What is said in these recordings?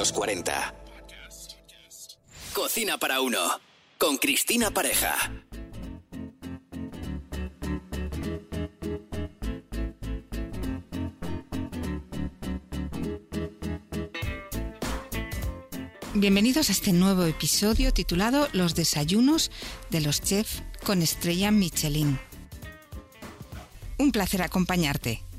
los 40. Cocina para uno. Con Cristina Pareja. Bienvenidos a este nuevo episodio titulado Los desayunos de los chefs con estrella Michelin. Un placer acompañarte.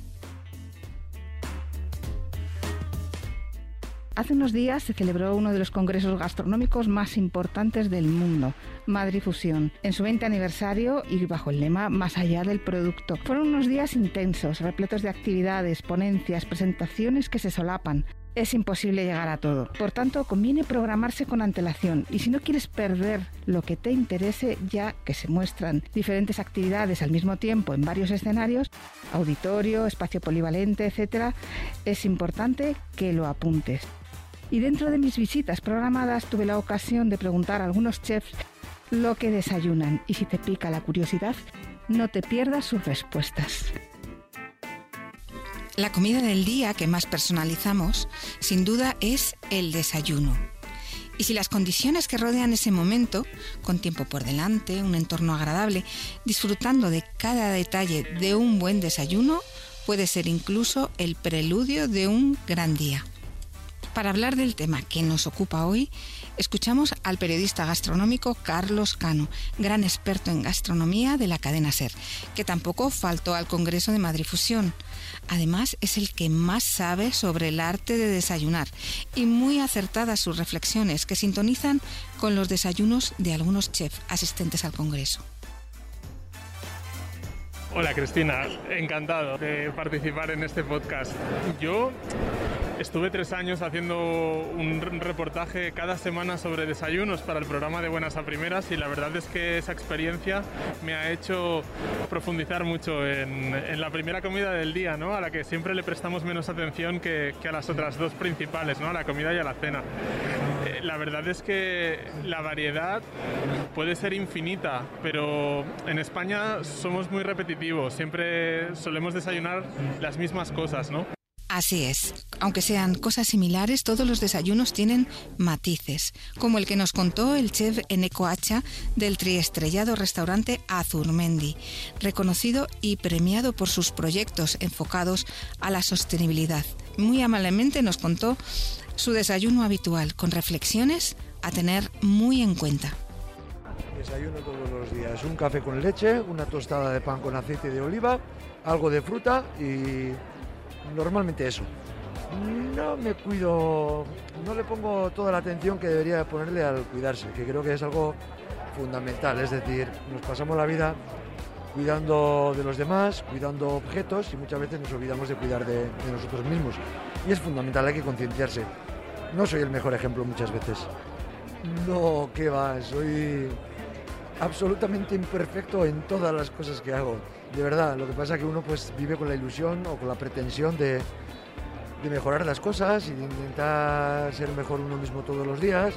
Hace unos días se celebró uno de los congresos gastronómicos más importantes del mundo, Madrid Fusión, en su 20 aniversario y bajo el lema Más allá del producto. Fueron unos días intensos, repletos de actividades, ponencias, presentaciones que se solapan, es imposible llegar a todo. Por tanto, conviene programarse con antelación y si no quieres perder lo que te interese, ya que se muestran diferentes actividades al mismo tiempo en varios escenarios, auditorio, espacio polivalente, etc., es importante que lo apuntes. Y dentro de mis visitas programadas tuve la ocasión de preguntar a algunos chefs lo que desayunan y si te pica la curiosidad, no te pierdas sus respuestas. La comida del día que más personalizamos, sin duda, es el desayuno. Y si las condiciones que rodean ese momento, con tiempo por delante, un entorno agradable, disfrutando de cada detalle de un buen desayuno, puede ser incluso el preludio de un gran día. Para hablar del tema que nos ocupa hoy, escuchamos al periodista gastronómico Carlos Cano, gran experto en gastronomía de la cadena SER, que tampoco faltó al Congreso de Madrid Fusión. Además, es el que más sabe sobre el arte de desayunar y muy acertadas sus reflexiones que sintonizan con los desayunos de algunos chefs asistentes al Congreso. Hola Cristina, encantado de participar en este podcast. Yo Estuve tres años haciendo un reportaje cada semana sobre desayunos para el programa de Buenas a Primeras y la verdad es que esa experiencia me ha hecho profundizar mucho en, la primera comida del día, ¿no? a la que siempre le prestamos menos atención que, a las otras dos principales, ¿no? a la comida y a la cena. Eh, la verdad es que la variedad puede ser infinita, pero en España somos muy repetitivos, siempre solemos desayunar las mismas cosas, ¿no? Así es. Aunque sean cosas similares, todos los desayunos tienen matices, como el que nos contó el chef Eneco Hacha del triestrellado restaurante Azurmendi, reconocido y premiado por sus proyectos enfocados a la sostenibilidad. Muy amablemente nos contó su desayuno habitual, con reflexiones a tener muy en cuenta. Desayuno todos los días, un café con leche, una tostada de pan con aceite de oliva, algo de fruta y normalmente eso. No me cuido, no le pongo toda la atención que debería ponerle al cuidarse, que creo que es algo fundamental. Es decir, nos pasamos la vida cuidando de los demás, cuidando objetos y muchas veces nos olvidamos de cuidar de, nosotros mismos. Y es fundamental, hay que concienciarse. No soy el mejor ejemplo muchas veces. No, qué va, soy absolutamente imperfecto en todas las cosas que hago. De verdad, lo que pasa es que uno pues vive con la ilusión o con la pretensión de, mejorar las cosas y de intentar ser mejor uno mismo todos los días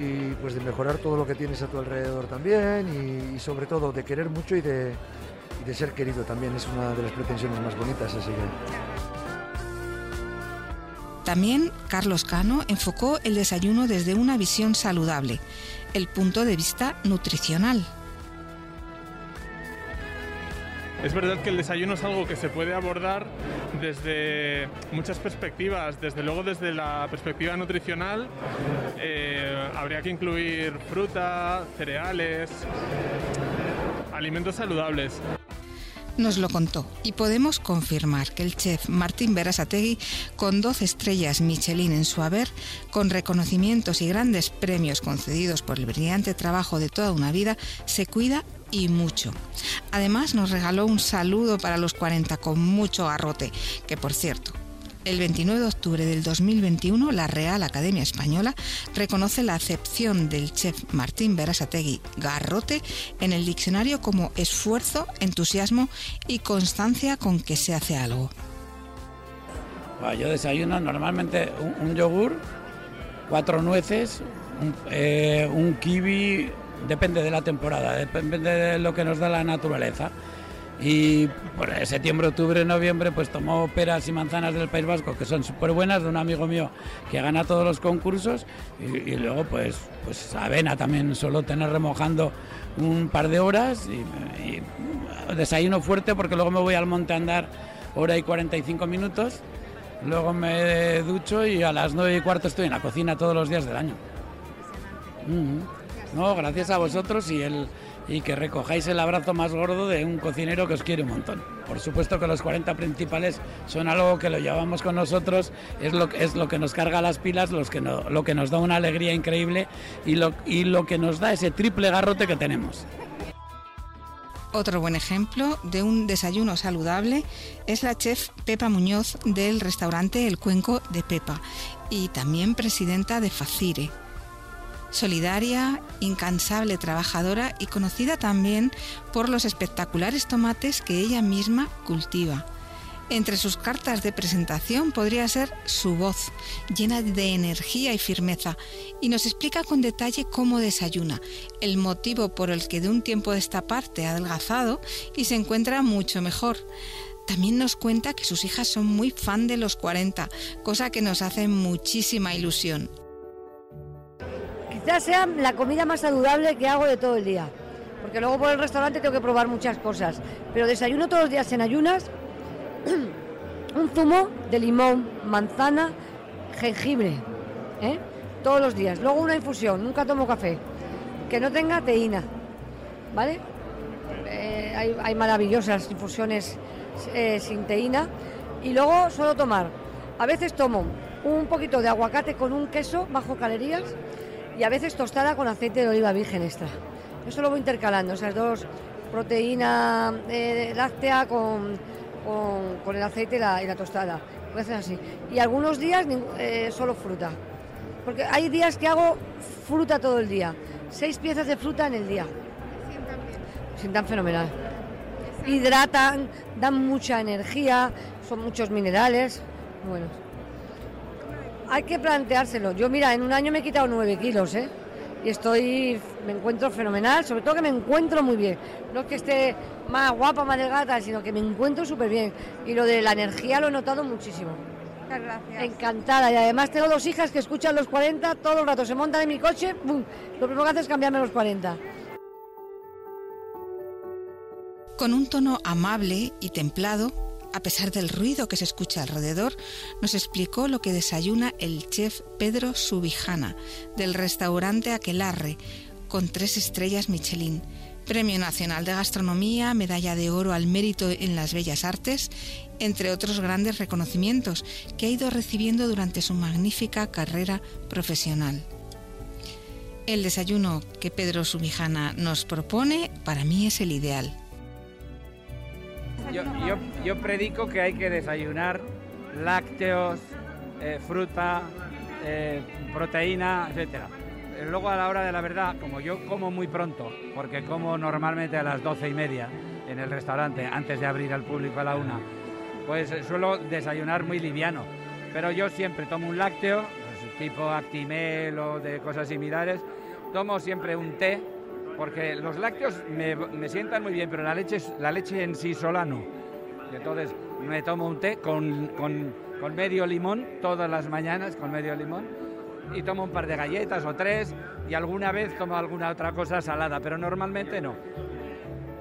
y pues de mejorar todo lo que tienes a tu alrededor también y, sobre todo de querer mucho y de, y de, ser querido también. Es una de las pretensiones más bonitas así También Carlos Cano enfocó el desayuno desde una visión saludable el punto de vista nutricional. Es verdad que el desayuno es algo que se puede abordar desde muchas perspectivas. Desde luego, desde la perspectiva nutricional, eh, habría que incluir fruta, cereales, alimentos saludables nos lo contó y podemos confirmar que el chef Martín Berasategui, con 12 estrellas Michelin en su haber, con reconocimientos y grandes premios concedidos por el brillante trabajo de toda una vida, se cuida y mucho. Además nos regaló un saludo para los 40 con mucho garrote, que por cierto, el 29 de octubre del 2021, la Real Academia Española reconoce la acepción del chef Martín Berasategui Garrote en el diccionario como esfuerzo, entusiasmo y constancia con que se hace algo. Yo desayuno normalmente un, yogur, cuatro nueces, eh, un kiwi, depende de la temporada, depende de lo que nos da la naturaleza y por septiembre, octubre, noviembre pues tomo peras y manzanas del País Vasco que son súper buenas de un amigo mío que gana todos los concursos y, luego pues, pues avena también suelo tener remojando un par de horas y, desayuno fuerte porque luego me voy al monte a andar hora y 45 minutos, luego me ducho y a las 9 y cuarto estoy en la cocina todos los días del año. No, gracias a vosotros y el y que recojáis el abrazo más gordo de un cocinero que os quiere un montón. Por supuesto que los 40 principales son algo que lo llevamos con nosotros, es lo, es lo que nos carga las pilas, los que lo que nos da una alegría increíble y lo, y lo que nos da ese triple garrote que tenemos. Otro buen ejemplo de un desayuno saludable es la chef Pepa Muñoz del restaurante El Cuenco de Pepa y también presidenta de Facire, solidaria, incansable trabajadora y conocida también por los espectaculares tomates que ella misma cultiva. Entre sus cartas de presentación podría ser su voz, llena de energía y firmeza, y nos explica con detalle cómo desayuna, el motivo por el que de un tiempo de esta parte ha adelgazado y se encuentra mucho mejor. También nos cuenta que sus hijas son muy fan de los 40, cosa que nos hace muchísima ilusión sea la comida más saludable que hago de todo el día. Porque luego por el restaurante tengo que probar muchas cosas. Pero desayuno todos los días en ayunas un zumo de limón, manzana, jengibre. ¿eh? Todos los días. Luego una infusión, nunca tomo café. Que no tenga teína. ¿Vale? Eh, hay, maravillosas infusiones eh, sin teína. Y luego suelo tomar. A veces tomo un poquito de aguacate con un queso bajo calorías y a veces tostada con aceite de oliva virgen extra. Eso lo voy intercalando, esas dos, proteína eh, láctea con, con, el aceite y la, tostada. Hacer así. Y algunos días eh, solo fruta. Porque hay días que hago fruta todo el día. Seis piezas de fruta en el día. Sientan fenomenal. Hidratan, dan mucha energía, son muchos minerales. Bueno hay que planteárselo. Yo, mira, en un año me he quitado nueve kilos, ¿eh? Y estoy, me encuentro fenomenal, sobre todo que me encuentro muy bien. No es que esté más guapa, más delgada, sino que me encuentro súper bien. Y lo de la energía lo he notado muchísimo. Muchas gracias. Encantada. Y además tengo dos hijas que escuchan los 40 todo el rato. Se montan en mi coche, ¡bum! Lo primero que hace es cambiarme los 40. Con un tono amable y templado, a pesar del ruido que se escucha alrededor, nos explicó lo que desayuna el chef Pedro Subijana del restaurante Aquelarre, con tres estrellas Michelin, Premio Nacional de Gastronomía, Medalla de Oro al Mérito en las Bellas Artes, entre otros grandes reconocimientos que ha ido recibiendo durante su magnífica carrera profesional. El desayuno que Pedro Subijana nos propone para mí es el ideal yo, yo, predico que hay que desayunar lácteos, eh, fruta, eh, proteína, etcétera. Eh, luego a la hora de la verdad, como yo como muy pronto, porque como normalmente a las doce y media en el restaurante antes de abrir al público a la una, pues suelo desayunar muy liviano. Pero yo siempre tomo un lácteo, pues, tipo Actimel o de cosas similares, tomo siempre un té porque los lácteos me, sientan muy bien, pero la leche, la leche en sí sola no. entonces me tomo un té con, medio limón todas las mañanas, con medio limón, y tomo un par de galletas o tres, y alguna vez tomo alguna otra cosa salada, pero normalmente no.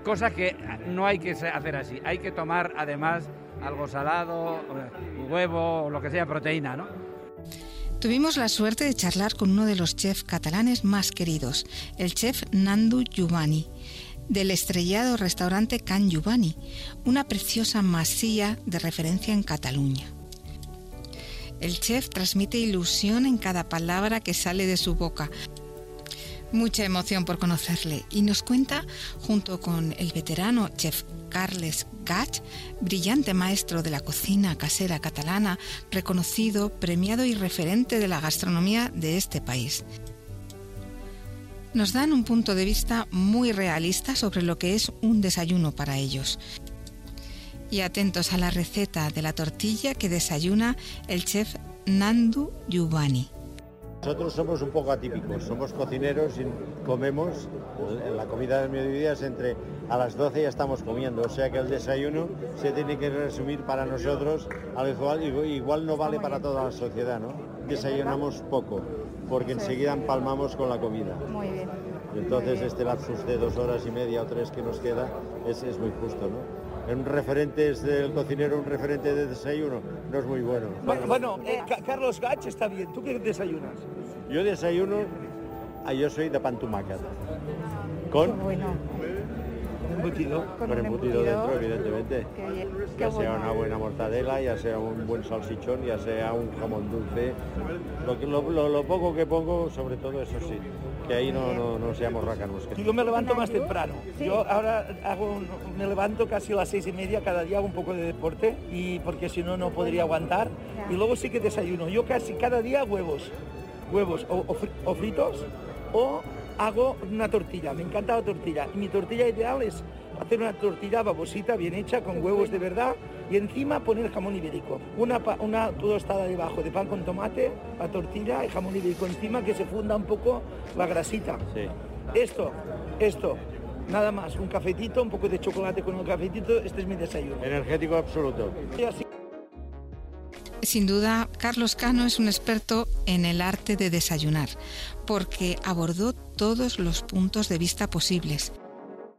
Cosa que no hay que hacer así, hay que tomar además algo salado, huevo o lo que sea, proteína, ¿no? Tuvimos la suerte de charlar con uno de los chefs catalanes más queridos, el chef Nandu Giovanni, del estrellado restaurante Can Giovanni, una preciosa masía de referencia en Cataluña. El chef transmite ilusión en cada palabra que sale de su boca. Mucha emoción por conocerle y nos cuenta, junto con el veterano chef Carles Gach, brillante maestro de la cocina casera catalana, reconocido, premiado y referente de la gastronomía de este país. Nos dan un punto de vista muy realista sobre lo que es un desayuno para ellos. Y atentos a la receta de la tortilla que desayuna el chef Nandu Giovanni. Nosotros somos un poco atípicos, somos cocineros y comemos, la comida del mediodía es entre a las 12 ya estamos comiendo, o sea que el desayuno se tiene que resumir para nosotros, al igual, igual no vale para toda la sociedad, ¿no? Desayunamos poco, porque enseguida empalmamos con la comida. Muy bien. Entonces este lapsus de dos horas y media o tres que nos queda es, es muy justo, ¿no? Un referente es del cocinero, un referente de desayuno, no es muy bueno. Bueno, eh, Carlos Gach está bien. ¿Tú qué desayunas? Yo desayuno, ah, yo soy de pan Con bueno. embutido. Con, embutido, dentro, evidentemente. ya sea una buena mortadela, ya sea un buen salsichón, ya sea un jamón dulce. Lo, lo poco que pongo, sobre todo eso sí que ahí no, no, no seamos racanos. Yo me levanto más temprano. Yo ahora hago, me levanto casi a las seis y media, cada día hago un poco de deporte y porque si no, no podría aguantar. Y luego sí que desayuno. Yo casi cada día huevos, huevos o fritos o hago una tortilla. Me encanta la tortilla. Y mi tortilla ideal es hacer una tortilla babosita bien hecha con huevos de verdad y encima poner jamón ibérico. Una, una tostada debajo de pan con tomate, la tortilla y jamón ibérico encima que se funda un poco la grasita. Esto, esto, nada más, un cafetito, un poco de chocolate con un cafetito, este es mi desayuno. Energético absoluto. Sin duda, Carlos Cano es un experto en el arte de desayunar, porque abordó todos los puntos de vista posibles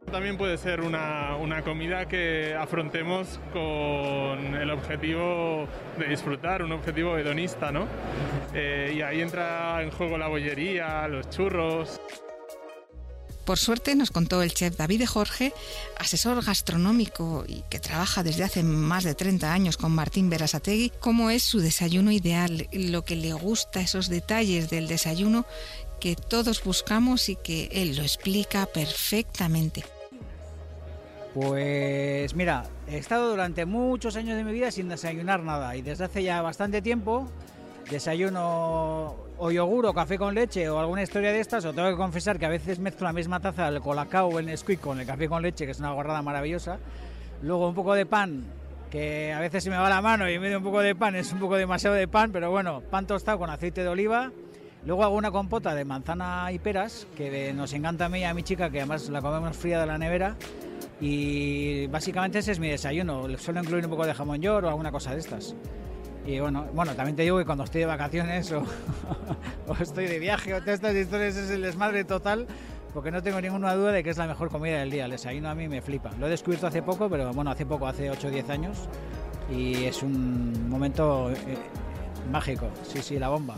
también puede ser una, comida que afrontemos con el objetivo de disfrutar, un objetivo hedonista, ¿no? Eh, y ahí entra en juego la bollería, los churros. Por suerte nos contó el chef David Jorge, asesor gastronómico y que trabaja desde hace más de 30 años con Martín Berasategui, cómo es su desayuno ideal, lo que le gusta, esos detalles del desayuno que todos buscamos y que él lo explica perfectamente. Pues mira, he estado durante muchos años de mi vida sin desayunar nada y desde hace ya bastante tiempo desayuno o yogur o café con leche o alguna historia de estas, o tengo que confesar que a veces mezclo la misma taza el colacao o el Nesquik con el café con leche, que es una guardada maravillosa. Luego un poco de pan, que a veces se me va la mano y en medio un poco de pan es un poco demasiado de pan, pero bueno, pan tostado con aceite de oliva. Luego hago una compota de manzana y peras, que nos encanta a mí y a mi chica, que además la comemos fría de la nevera. Y básicamente ese es mi desayuno. Suelo incluir un poco de jamón york o alguna cosa de estas. Y bueno, bueno, también te digo que cuando estoy de vacaciones o, estoy de viaje o todas estas historias es el desmadre total, porque no tengo ninguna duda de que es la mejor comida del día. El desayuno a mí me flipa. Lo he descubierto hace poco, pero bueno, hace poco, hace 8 o 10 años. Y es un momento eh, mágico. Sí, sí, la bomba.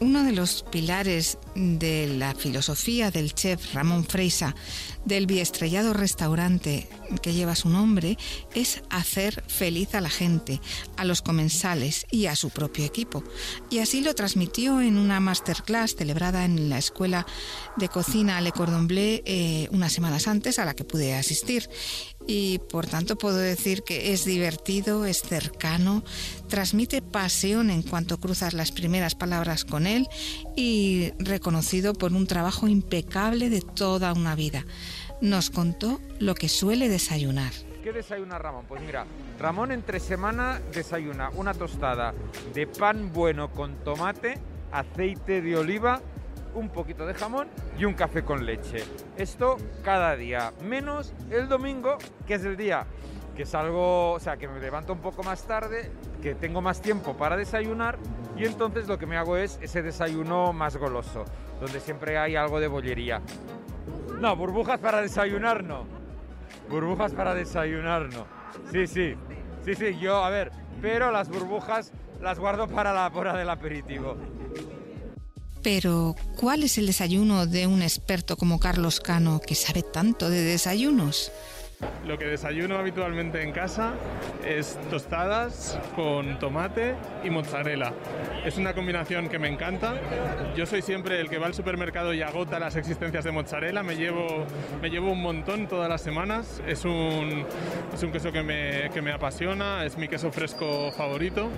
Uno de los pilares de la filosofía del chef Ramón Freisa del biestrellado restaurante que lleva su nombre es hacer feliz a la gente, a los comensales y a su propio equipo. Y así lo transmitió en una masterclass celebrada en la Escuela de Cocina Le Cordon Bleu eh, unas semanas antes a la que pude asistir y por tanto puedo decir que es divertido, es cercano, transmite pasión en cuanto cruzas las primeras palabras con y reconocido por un trabajo impecable de toda una vida. Nos contó lo que suele desayunar. ¿Qué desayuna Ramón? Pues mira, Ramón entre semana desayuna una tostada de pan bueno con tomate, aceite de oliva un poquito de jamón y un café con leche. Esto cada día, menos el domingo, que es el día que salgo, o sea, que me levanto un poco más tarde, que tengo más tiempo para desayunar y entonces lo que me hago es ese desayuno más goloso, donde siempre hay algo de bollería. No, burbujas para desayunar no. Burbujas para desayunar no. Sí, sí. Sí, sí, yo, a ver, pero las burbujas las guardo para la hora del aperitivo. Pero, ¿cuál es el desayuno de un experto como Carlos Cano que sabe tanto de desayunos? Lo que desayuno habitualmente en casa es tostadas con tomate y mozzarella. Es una combinación que me encanta. Yo soy siempre el que va al supermercado y agota las existencias de mozzarella. Me llevo, me llevo un montón todas las semanas. Es un, es un queso que me, que me apasiona, es mi queso fresco favorito.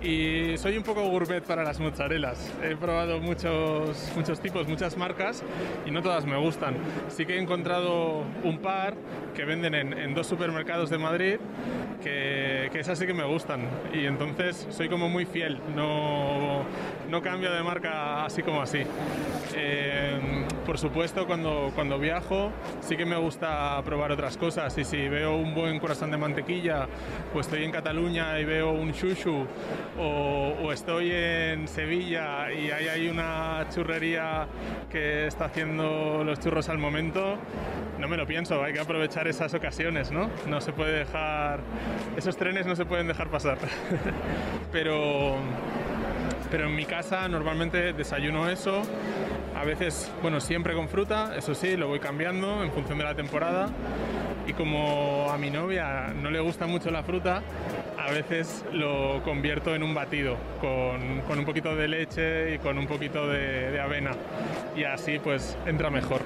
Y soy un poco gourmet para las mozzarelas. He probado muchos, muchos tipos, muchas marcas y no todas me gustan. Sí que he encontrado un par que venden en, dos supermercados de Madrid que, que, esas sí que me gustan. Y entonces soy como muy fiel, no, no cambio de marca así como así. Eh, por supuesto, cuando, cuando viajo sí que me gusta probar otras cosas y si veo un buen corazón de mantequilla, pues estoy en Cataluña y veo un chushu o, estoy en Sevilla y hay ahí una churrería que está haciendo los churros al momento, no me lo pienso, hay que aprovechar esas ocasiones, ¿no? No se puede dejar, esos trenes no se pueden dejar pasar. pero, pero en mi casa normalmente desayuno eso, a veces, bueno, siempre con fruta, eso sí, lo voy cambiando en función de la temporada. Y como a mi novia no le gusta mucho la fruta, a veces lo convierto en un batido con, un poquito de leche y con un poquito de, avena. Y así pues entra mejor.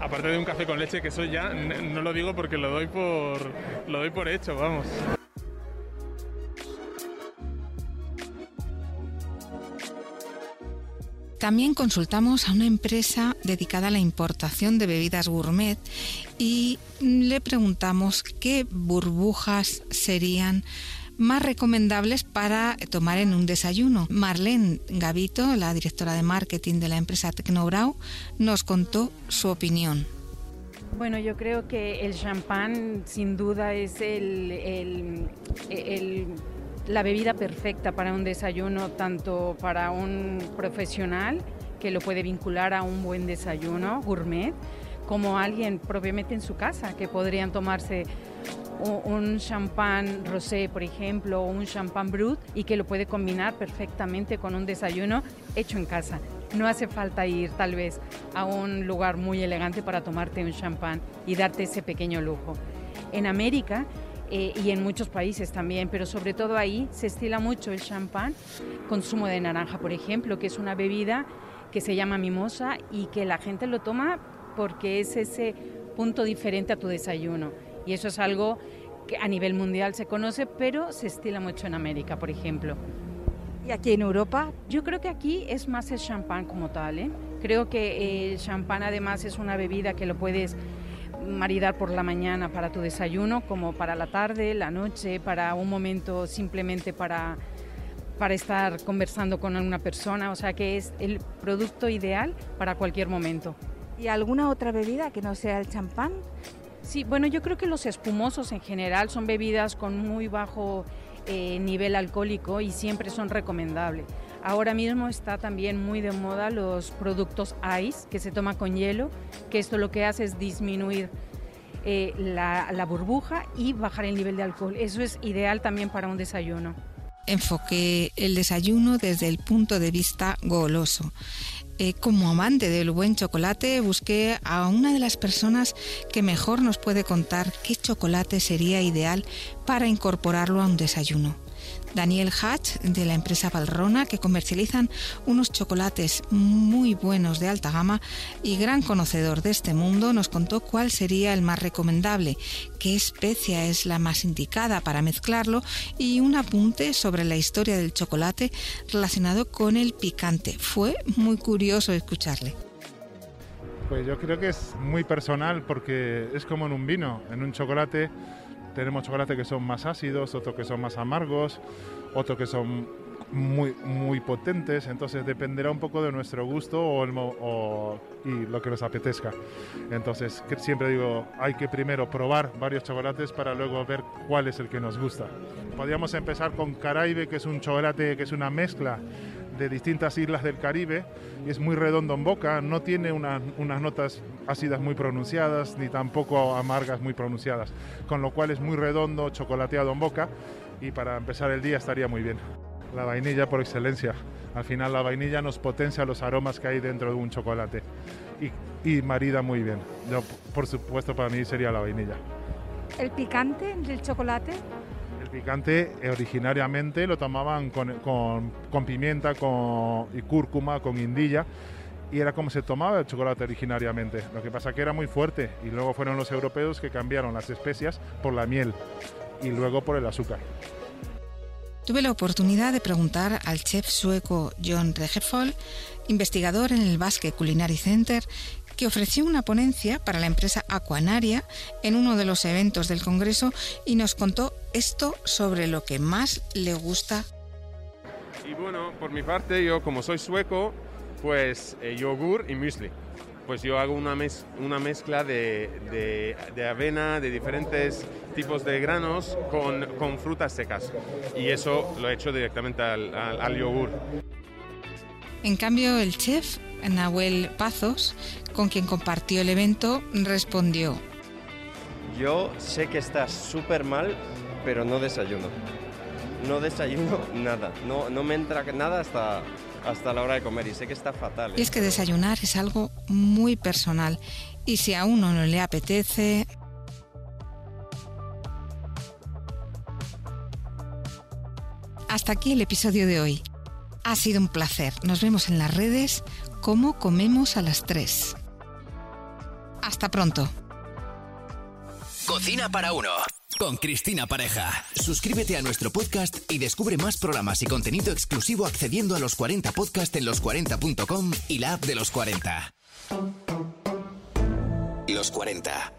Aparte de un café con leche, que eso ya no lo digo porque lo doy por, lo doy por hecho, vamos. También consultamos a una empresa dedicada a la importación de bebidas gourmet y le preguntamos qué burbujas serían más recomendables para tomar en un desayuno. Marlene Gavito, la directora de marketing de la empresa Tecnobrau, nos contó su opinión. Bueno, yo creo que el champán sin duda es el, el la bebida perfecta para un desayuno, tanto para un profesional que lo puede vincular a un buen desayuno gourmet, como alguien propiamente en su casa, que podrían tomarse un champán rosé, por ejemplo, o un champán brut y que lo puede combinar perfectamente con un desayuno hecho en casa. No hace falta ir tal vez a un lugar muy elegante para tomarte un champán y darte ese pequeño lujo. En América eh, y en muchos países también, pero sobre todo ahí se estila mucho el champán con zumo de naranja, por ejemplo, que es una bebida que se llama mimosa y que la gente lo toma porque es ese punto diferente a tu desayuno. Y eso es algo que a nivel mundial se conoce, pero se estila mucho en América, por ejemplo. ¿Y aquí en Europa? Yo creo que aquí es más el champán como tal. ¿eh? Creo que el champán además es una bebida que lo puedes maridar por la mañana para tu desayuno, como para la tarde, la noche, para un momento simplemente para, para estar conversando con alguna persona, o sea que es el producto ideal para cualquier momento. ¿Y alguna otra bebida que no sea el champán? Sí, bueno, yo creo que los espumosos en general son bebidas con muy bajo eh, nivel alcohólico y siempre son recomendables. Ahora mismo está también muy de moda los productos ice, que se toma con hielo, que esto lo que hace es disminuir eh, la, burbuja y bajar el nivel de alcohol. Eso es ideal también para un desayuno. Enfoqué el desayuno desde el punto de vista goloso. Eh, como amante del buen chocolate, busqué a una de las personas que mejor nos puede contar qué chocolate sería ideal para incorporarlo a un desayuno. Daniel Hatch de la empresa Valrona que comercializan unos chocolates muy buenos de alta gama y gran conocedor de este mundo nos contó cuál sería el más recomendable, qué especia es la más indicada para mezclarlo y un apunte sobre la historia del chocolate relacionado con el picante. Fue muy curioso escucharle. Pues yo creo que es muy personal porque es como en un vino, en un chocolate tenemos chocolates que son más ácidos, otros que son más amargos, otros que son muy, muy potentes, entonces dependerá un poco de nuestro gusto o, y lo que nos apetezca. Entonces siempre digo, hay que primero probar varios chocolates para luego ver cuál es el que nos gusta. Podríamos empezar con Caraíbe, que es un chocolate que es una mezcla de distintas islas del Caribe es muy redondo en boca, no tiene unas notas ácidas muy pronunciadas ni tampoco amargas muy pronunciadas, con lo cual es muy redondo, chocolateado en boca y para empezar el día estaría muy bien. La vainilla por excelencia. Al final la vainilla nos potencia los aromas que hay dentro de un chocolate y, y marida muy bien. Yo, por supuesto, para mí sería la vainilla. ¿El picante del chocolate? Picante eh, originariamente lo tomaban con, pimienta con, y cúrcuma, con guindilla, y era como se tomaba el chocolate originariamente. Lo que pasa que era muy fuerte y luego fueron los europeos que cambiaron las especias por la miel y luego por el azúcar. tuve la oportunidad de preguntar al chef sueco John Regefold, investigador en el Basque Culinary Center, que ofreció una ponencia para la empresa Aquanaria en uno de los eventos del Congreso y nos contó esto sobre lo que más le gusta. Y bueno, por mi parte, yo como soy sueco, pues eh, yogur y muesli. Pues yo hago una, una mezcla de, de, avena, de diferentes tipos de granos con, con, frutas secas. Y eso lo he hecho directamente al, al, al yogur. En cambio, el chef Nahuel Pazos con quien compartió el evento, respondió. Yo sé que está súper mal, pero no desayuno. No desayuno nada. No, no me entra nada hasta, hasta la hora de comer y sé que está fatal. Y es que desayunar es algo muy personal y si a uno no le apetece... Hasta aquí el episodio de hoy. Ha sido un placer. Nos vemos en las redes como comemos a las 3. Hasta pronto. Cocina para uno. Con Cristina Pareja. Suscríbete a nuestro podcast y descubre más programas y contenido exclusivo accediendo a los 40 podcast en los40.com y la app de los 40. Los 40.